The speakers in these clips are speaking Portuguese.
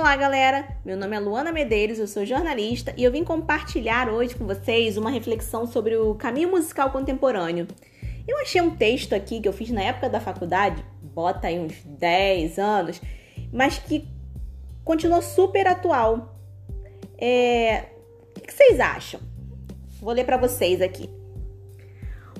Olá, galera! Meu nome é Luana Medeiros, eu sou jornalista e eu vim compartilhar hoje com vocês uma reflexão sobre o caminho musical contemporâneo. Eu achei um texto aqui que eu fiz na época da faculdade, bota aí uns 10 anos, mas que continua super atual. É... O que vocês acham? Vou ler para vocês aqui.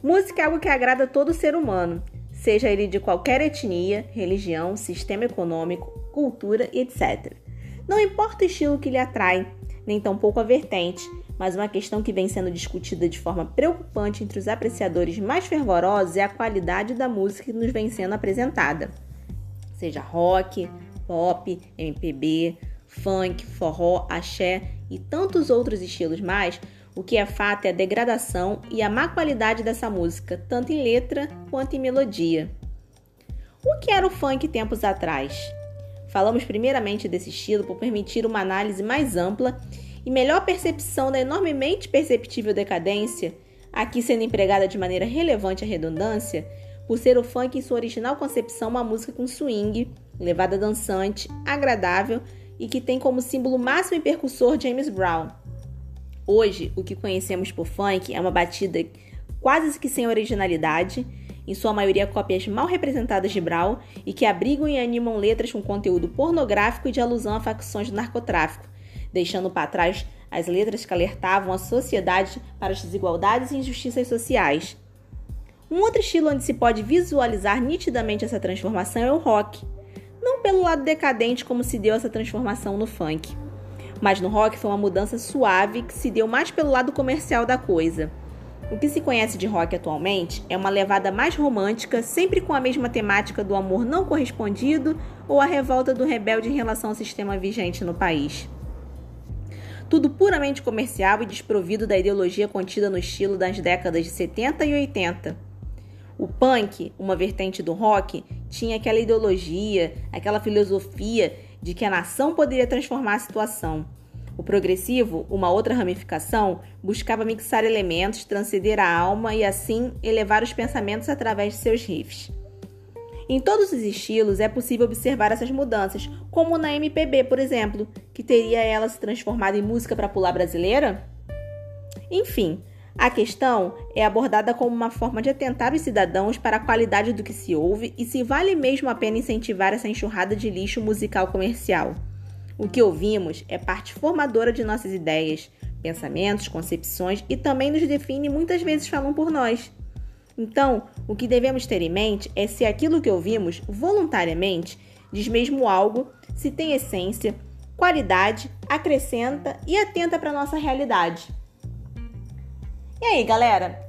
Música é algo que agrada todo ser humano, seja ele de qualquer etnia, religião, sistema econômico, cultura etc. Não importa o estilo que lhe atrai, nem tampouco a vertente, mas uma questão que vem sendo discutida de forma preocupante entre os apreciadores mais fervorosos é a qualidade da música que nos vem sendo apresentada. Seja rock, pop, MPB, funk, forró, axé e tantos outros estilos mais, o que é fato é a degradação e a má qualidade dessa música, tanto em letra quanto em melodia. O que era o funk tempos atrás? Falamos primeiramente desse estilo por permitir uma análise mais ampla e melhor percepção da enormemente perceptível decadência, aqui sendo empregada de maneira relevante a redundância, por ser o funk em sua original concepção uma música com swing, levada dançante, agradável e que tem como símbolo máximo e percussor James Brown. Hoje, o que conhecemos por funk é uma batida quase que sem originalidade em sua maioria cópias mal representadas de Brown e que abrigam e animam letras com conteúdo pornográfico e de alusão a facções do narcotráfico, deixando para trás as letras que alertavam a sociedade para as desigualdades e injustiças sociais. Um outro estilo onde se pode visualizar nitidamente essa transformação é o rock. Não pelo lado decadente como se deu essa transformação no funk, mas no rock foi uma mudança suave que se deu mais pelo lado comercial da coisa. O que se conhece de rock atualmente é uma levada mais romântica, sempre com a mesma temática do amor não correspondido ou a revolta do rebelde em relação ao sistema vigente no país. Tudo puramente comercial e desprovido da ideologia contida no estilo das décadas de 70 e 80. O punk, uma vertente do rock, tinha aquela ideologia, aquela filosofia de que a nação poderia transformar a situação o progressivo, uma outra ramificação, buscava mixar elementos, transcender a alma e assim elevar os pensamentos através de seus riffs. Em todos os estilos é possível observar essas mudanças, como na MPB, por exemplo, que teria ela se transformado em música para pular brasileira? Enfim, a questão é abordada como uma forma de atentar os cidadãos para a qualidade do que se ouve e se vale mesmo a pena incentivar essa enxurrada de lixo musical comercial. O que ouvimos é parte formadora de nossas ideias, pensamentos, concepções e também nos define e muitas vezes falam por nós. Então, o que devemos ter em mente é se aquilo que ouvimos voluntariamente diz mesmo algo, se tem essência, qualidade, acrescenta e atenta para nossa realidade. E aí, galera?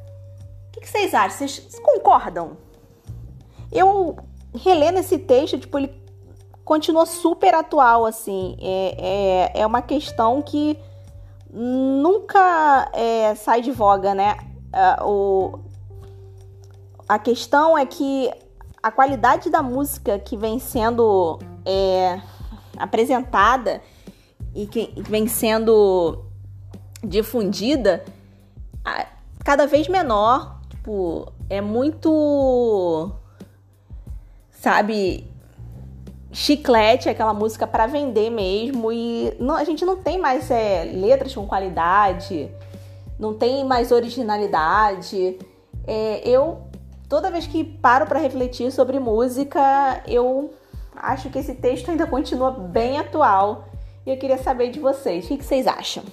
O que, vocês acham? Vocês concordam? Eu relendo esse texto, tipo, ele continua super atual, assim. É, é, é uma questão que nunca é, sai de voga, né? Uh, o, a questão é que a qualidade da música que vem sendo é, apresentada e que vem sendo difundida cada vez menor, tipo, é muito, sabe, chiclete, aquela música para vender mesmo. E não, a gente não tem mais é, letras com qualidade, não tem mais originalidade. É, eu, toda vez que paro para refletir sobre música, eu acho que esse texto ainda continua bem atual. E eu queria saber de vocês, o que, que vocês acham?